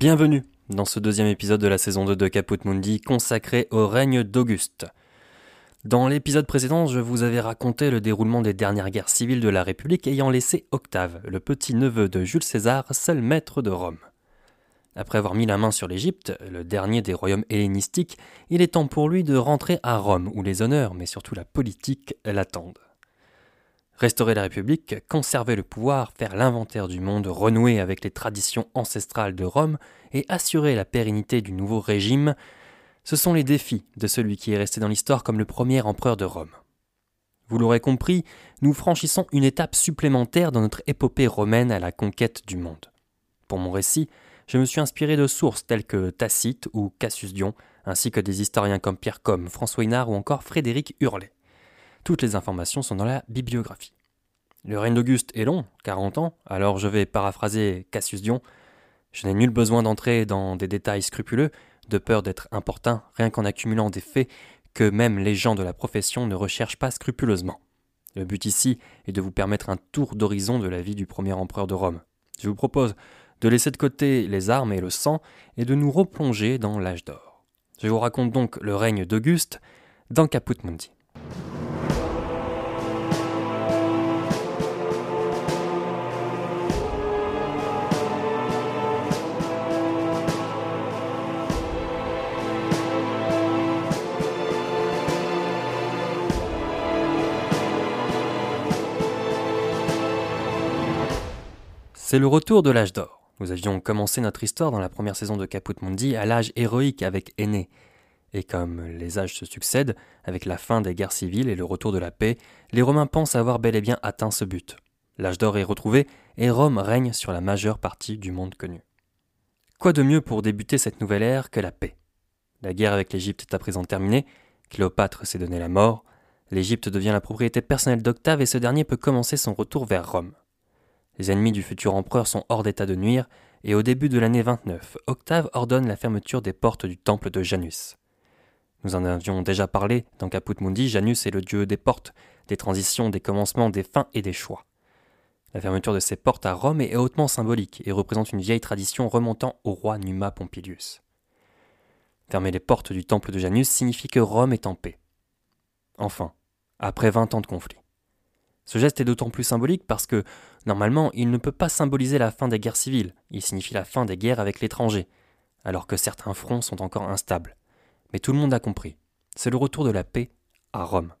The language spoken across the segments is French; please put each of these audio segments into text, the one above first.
Bienvenue dans ce deuxième épisode de la saison 2 de Caput Mundi consacré au règne d'Auguste. Dans l'épisode précédent, je vous avais raconté le déroulement des dernières guerres civiles de la République ayant laissé Octave, le petit-neveu de Jules César, seul maître de Rome. Après avoir mis la main sur l'Égypte, le dernier des royaumes hellénistiques, il est temps pour lui de rentrer à Rome, où les honneurs, mais surtout la politique, l'attendent. Restaurer la République, conserver le pouvoir, faire l'inventaire du monde, renouer avec les traditions ancestrales de Rome et assurer la pérennité du nouveau régime, ce sont les défis de celui qui est resté dans l'histoire comme le premier empereur de Rome. Vous l'aurez compris, nous franchissons une étape supplémentaire dans notre épopée romaine à la conquête du monde. Pour mon récit, je me suis inspiré de sources telles que Tacite ou Cassius Dion, ainsi que des historiens comme Pierre Comme, François Hinard ou encore Frédéric Hurlet. Toutes les informations sont dans la bibliographie. Le règne d'Auguste est long, 40 ans, alors je vais paraphraser Cassius Dion. Je n'ai nul besoin d'entrer dans des détails scrupuleux, de peur d'être importun, rien qu'en accumulant des faits que même les gens de la profession ne recherchent pas scrupuleusement. Le but ici est de vous permettre un tour d'horizon de la vie du premier empereur de Rome. Je vous propose de laisser de côté les armes et le sang et de nous replonger dans l'âge d'or. Je vous raconte donc le règne d'Auguste dans Caput Mundi. C'est le retour de l'âge d'or. Nous avions commencé notre histoire dans la première saison de Caput Mundi à l'âge héroïque avec Aîné. Et comme les âges se succèdent, avec la fin des guerres civiles et le retour de la paix, les Romains pensent avoir bel et bien atteint ce but. L'âge d'or est retrouvé et Rome règne sur la majeure partie du monde connu. Quoi de mieux pour débuter cette nouvelle ère que la paix? La guerre avec l'Égypte est à présent terminée, Cléopâtre s'est donné la mort, l'Égypte devient la propriété personnelle d'Octave et ce dernier peut commencer son retour vers Rome. Les ennemis du futur empereur sont hors d'état de nuire, et au début de l'année 29, Octave ordonne la fermeture des portes du temple de Janus. Nous en avions déjà parlé dans Caput Mundi, Janus est le dieu des portes, des transitions, des commencements, des fins et des choix. La fermeture de ces portes à Rome est hautement symbolique et représente une vieille tradition remontant au roi Numa Pompilius. Fermer les portes du temple de Janus signifie que Rome est en paix. Enfin, après vingt ans de conflit. Ce geste est d'autant plus symbolique parce que, normalement, il ne peut pas symboliser la fin des guerres civiles, il signifie la fin des guerres avec l'étranger, alors que certains fronts sont encore instables. Mais tout le monde a compris. C'est le retour de la paix à Rome.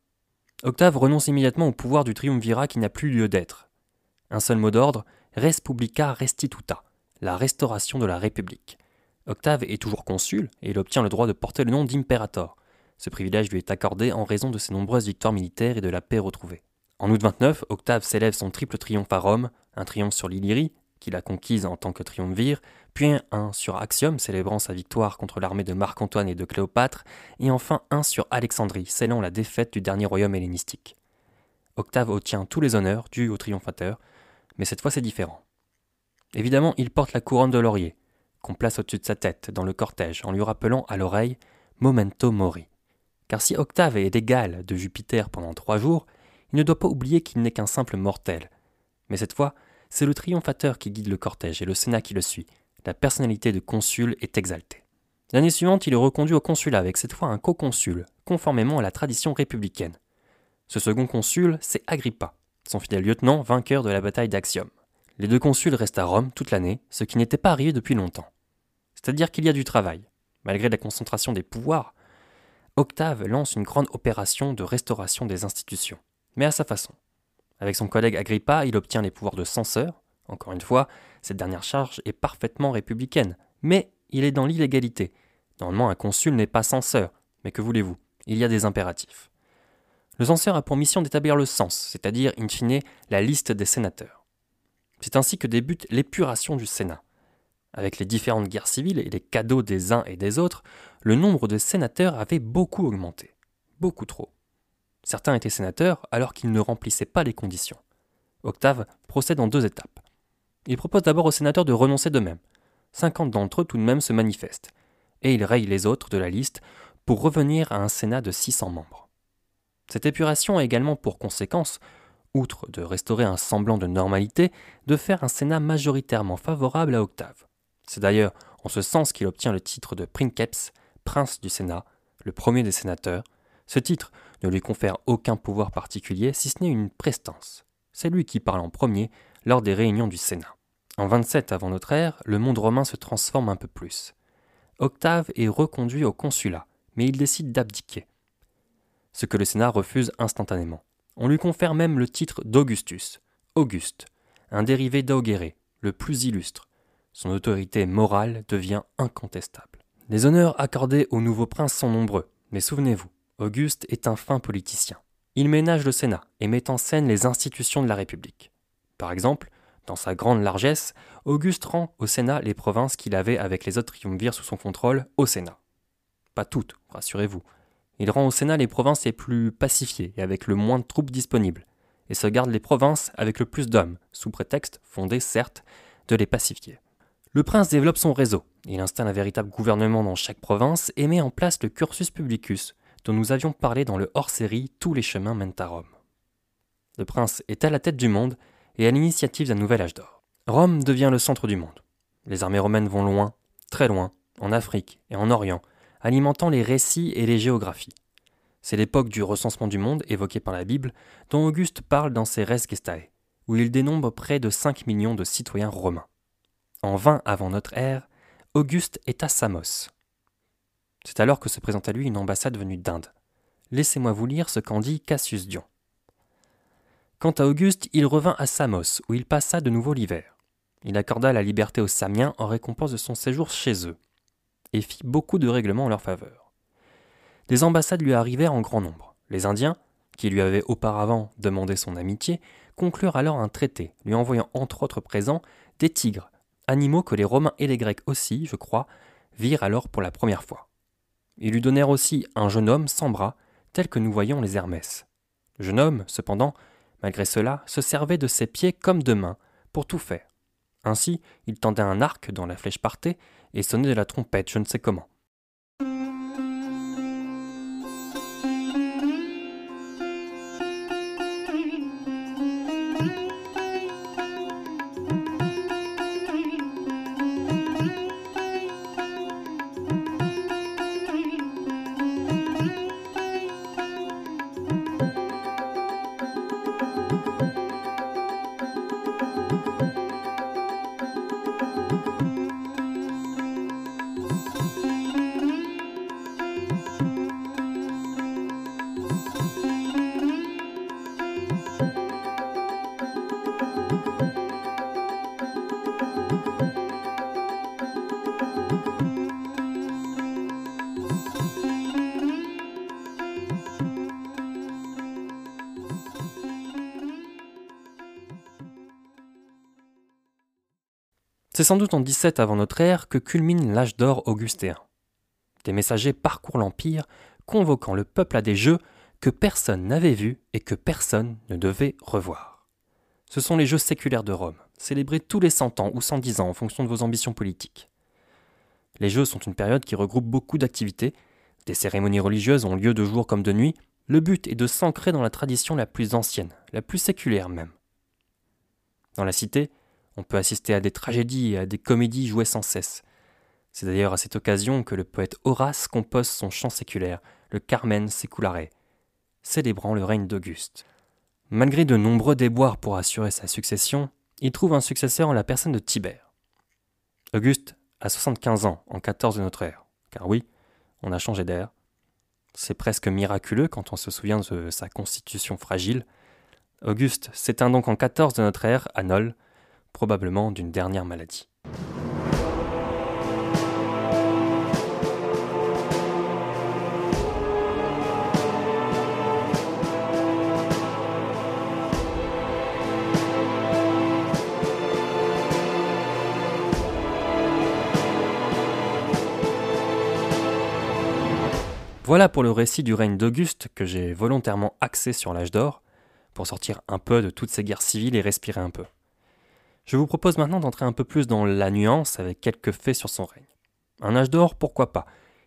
Octave renonce immédiatement au pouvoir du triumvirat qui n'a plus lieu d'être. Un seul mot d'ordre, res publica restituta, la restauration de la République. Octave est toujours consul et il obtient le droit de porter le nom d'impérator. Ce privilège lui est accordé en raison de ses nombreuses victoires militaires et de la paix retrouvée. En août 29, Octave célèbre son triple triomphe à Rome, un triomphe sur l'Illyrie, qu'il a conquise en tant que triumvir, puis un sur Axiom, célébrant sa victoire contre l'armée de Marc-Antoine et de Cléopâtre, et enfin un sur Alexandrie, scellant la défaite du dernier royaume hellénistique. Octave obtient tous les honneurs dus au triomphateur, mais cette fois c'est différent. Évidemment, il porte la couronne de laurier, qu'on place au-dessus de sa tête dans le cortège, en lui rappelant à l'oreille Momento Mori. Car si Octave est l'égal de Jupiter pendant trois jours, il ne doit pas oublier qu'il n'est qu'un simple mortel. Mais cette fois, c'est le triomphateur qui guide le cortège et le Sénat qui le suit. La personnalité de consul est exaltée. L'année suivante, il est reconduit au consulat avec cette fois un co-consul, conformément à la tradition républicaine. Ce second consul, c'est Agrippa, son fidèle lieutenant vainqueur de la bataille d'Axium. Les deux consuls restent à Rome toute l'année, ce qui n'était pas arrivé depuis longtemps. C'est-à-dire qu'il y a du travail. Malgré la concentration des pouvoirs, Octave lance une grande opération de restauration des institutions mais à sa façon. Avec son collègue Agrippa, il obtient les pouvoirs de censeur. Encore une fois, cette dernière charge est parfaitement républicaine, mais il est dans l'illégalité. Normalement, un consul n'est pas censeur, mais que voulez-vous? Il y a des impératifs. Le censeur a pour mission d'établir le sens, c'est-à-dire, in fine, la liste des sénateurs. C'est ainsi que débute l'épuration du Sénat. Avec les différentes guerres civiles et les cadeaux des uns et des autres, le nombre de sénateurs avait beaucoup augmenté. Beaucoup trop. Certains étaient sénateurs alors qu'ils ne remplissaient pas les conditions. Octave procède en deux étapes. Il propose d'abord aux sénateurs de renoncer d'eux-mêmes. Cinquante d'entre eux tout de même se manifestent. Et il raye les autres de la liste pour revenir à un Sénat de 600 membres. Cette épuration a également pour conséquence, outre de restaurer un semblant de normalité, de faire un Sénat majoritairement favorable à Octave. C'est d'ailleurs en ce sens qu'il obtient le titre de princeps, prince du Sénat, le premier des sénateurs. Ce titre ne lui confère aucun pouvoir particulier si ce n'est une prestance. C'est lui qui parle en premier lors des réunions du Sénat. En 27 avant notre ère, le monde romain se transforme un peu plus. Octave est reconduit au consulat, mais il décide d'abdiquer. Ce que le Sénat refuse instantanément. On lui confère même le titre d'Augustus, Auguste, un dérivé d'Augere, le plus illustre. Son autorité morale devient incontestable. Les honneurs accordés au nouveau prince sont nombreux, mais souvenez-vous, Auguste est un fin politicien. Il ménage le Sénat et met en scène les institutions de la République. Par exemple, dans sa grande largesse, Auguste rend au Sénat les provinces qu'il avait avec les autres triumvirs sous son contrôle au Sénat. Pas toutes, rassurez-vous. Il rend au Sénat les provinces les plus pacifiées et avec le moins de troupes disponibles, et se garde les provinces avec le plus d'hommes, sous prétexte, fondé certes, de les pacifier. Le prince développe son réseau, il installe un véritable gouvernement dans chaque province et met en place le cursus publicus, dont nous avions parlé dans le hors-série Tous les chemins mènent à Rome. Le prince est à la tête du monde et à l'initiative d'un nouvel âge d'or. Rome devient le centre du monde. Les armées romaines vont loin, très loin, en Afrique et en Orient, alimentant les récits et les géographies. C'est l'époque du recensement du monde évoqué par la Bible, dont Auguste parle dans ses Res Gestae, où il dénombre près de 5 millions de citoyens romains. En 20 avant notre ère, Auguste est à Samos. C'est alors que se présente à lui une ambassade venue d'Inde. Laissez-moi vous lire ce qu'en dit Cassius Dion. Quant à Auguste, il revint à Samos, où il passa de nouveau l'hiver. Il accorda la liberté aux Samiens en récompense de son séjour chez eux, et fit beaucoup de règlements en leur faveur. Des ambassades lui arrivèrent en grand nombre. Les Indiens, qui lui avaient auparavant demandé son amitié, conclurent alors un traité, lui envoyant entre autres présents des tigres, animaux que les Romains et les Grecs aussi, je crois, virent alors pour la première fois. Ils lui donnèrent aussi un jeune homme sans bras, tel que nous voyons les Hermès. Le jeune homme, cependant, malgré cela, se servait de ses pieds comme de mains, pour tout faire. Ainsi, il tendait un arc dont la flèche partait, et sonnait de la trompette je ne sais comment. C'est sans doute en 17 avant notre ère que culmine l'âge d'or augustéen. Des messagers parcourent l'Empire, convoquant le peuple à des jeux que personne n'avait vus et que personne ne devait revoir. Ce sont les Jeux séculaires de Rome, célébrés tous les 100 ans ou 110 ans en fonction de vos ambitions politiques. Les Jeux sont une période qui regroupe beaucoup d'activités, des cérémonies religieuses ont lieu de jour comme de nuit, le but est de s'ancrer dans la tradition la plus ancienne, la plus séculaire même. Dans la cité, on peut assister à des tragédies et à des comédies jouées sans cesse. C'est d'ailleurs à cette occasion que le poète Horace compose son chant séculaire, le Carmen Seculare, célébrant le règne d'Auguste. Malgré de nombreux déboires pour assurer sa succession, il trouve un successeur en la personne de Tibère. Auguste a 75 ans en 14 de notre ère, car oui, on a changé d'air. C'est presque miraculeux quand on se souvient de sa constitution fragile. Auguste s'éteint donc en 14 de notre ère à Nol, probablement d'une dernière maladie. Voilà pour le récit du règne d'Auguste que j'ai volontairement axé sur l'âge d'or, pour sortir un peu de toutes ces guerres civiles et respirer un peu. Je vous propose maintenant d'entrer un peu plus dans la nuance avec quelques faits sur son règne. Un âge d'or, pourquoi pas?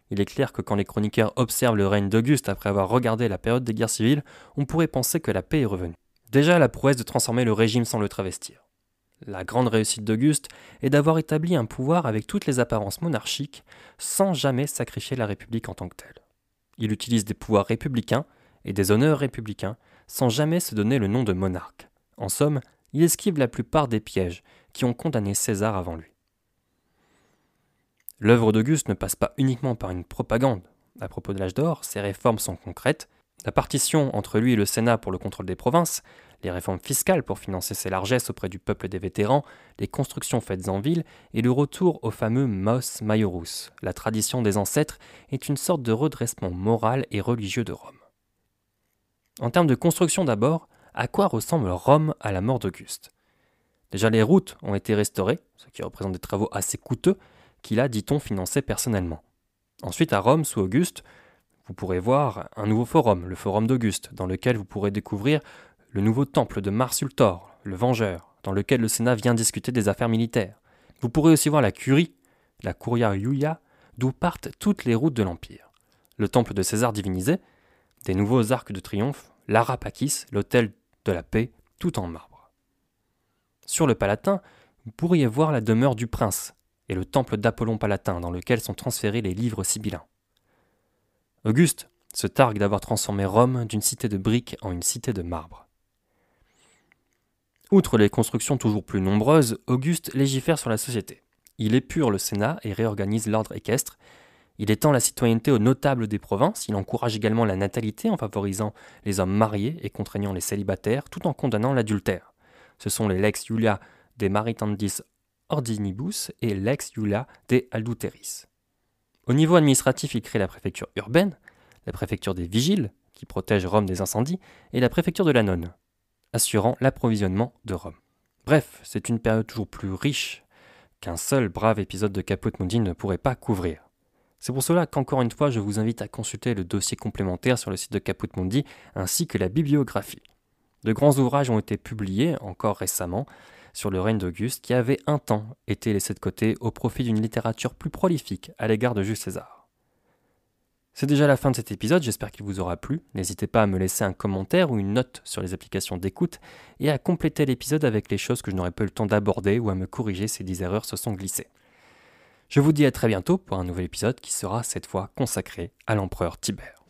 Il est clair que quand les chroniqueurs observent le règne d'Auguste après avoir regardé la période des guerres civiles, on pourrait penser que la paix est revenue. Déjà la prouesse de transformer le régime sans le travestir. La grande réussite d'Auguste est d'avoir établi un pouvoir avec toutes les apparences monarchiques sans jamais sacrifier la République en tant que telle. Il utilise des pouvoirs républicains et des honneurs républicains sans jamais se donner le nom de monarque. En somme, il esquive la plupart des pièges qui ont condamné César avant lui. L'œuvre d'Auguste ne passe pas uniquement par une propagande. À propos de l'âge d'or, ses réformes sont concrètes. La partition entre lui et le Sénat pour le contrôle des provinces, les réformes fiscales pour financer ses largesses auprès du peuple des vétérans, les constructions faites en ville et le retour au fameux Mos Maiorus, la tradition des ancêtres, est une sorte de redressement moral et religieux de Rome. En termes de construction d'abord, à quoi ressemble Rome à la mort d'Auguste Déjà les routes ont été restaurées, ce qui représente des travaux assez coûteux, qu'il a, dit-on, financés personnellement. Ensuite, à Rome, sous Auguste, vous pourrez voir un nouveau forum, le forum d'Auguste, dans lequel vous pourrez découvrir le nouveau temple de Mars Ultor, le Vengeur, dans lequel le Sénat vient discuter des affaires militaires. Vous pourrez aussi voir la Curie, la Curia Iulia, d'où partent toutes les routes de l'Empire. Le temple de César divinisé, des nouveaux arcs de triomphe, l'Arapakis, l'hôtel de la paix, tout en marbre. Sur le Palatin, vous pourriez voir la demeure du prince et le temple d'Apollon Palatin dans lequel sont transférés les livres sibyllins. Auguste se targue d'avoir transformé Rome d'une cité de briques en une cité de marbre. Outre les constructions toujours plus nombreuses, Auguste légifère sur la société. Il épure le Sénat et réorganise l'ordre équestre. Il étend la citoyenneté aux notables des provinces. Il encourage également la natalité en favorisant les hommes mariés et contraignant les célibataires, tout en condamnant l'adultère. Ce sont les lex Julia de Maritandis Ordinibus et lex Julia de Adulteris. Au niveau administratif, il crée la préfecture urbaine, la préfecture des vigiles, qui protège Rome des incendies, et la préfecture de la nonne, assurant l'approvisionnement de Rome. Bref, c'est une période toujours plus riche qu'un seul brave épisode de Caput Mundi ne pourrait pas couvrir. C'est pour cela qu'encore une fois, je vous invite à consulter le dossier complémentaire sur le site de Caput Mundi ainsi que la bibliographie. De grands ouvrages ont été publiés, encore récemment, sur le règne d'Auguste qui avait un temps été laissé de côté au profit d'une littérature plus prolifique à l'égard de Jules César. C'est déjà la fin de cet épisode, j'espère qu'il vous aura plu. N'hésitez pas à me laisser un commentaire ou une note sur les applications d'écoute et à compléter l'épisode avec les choses que je n'aurais pas eu le temps d'aborder ou à me corriger si des erreurs se sont glissées. Je vous dis à très bientôt pour un nouvel épisode qui sera cette fois consacré à l'empereur Tibère.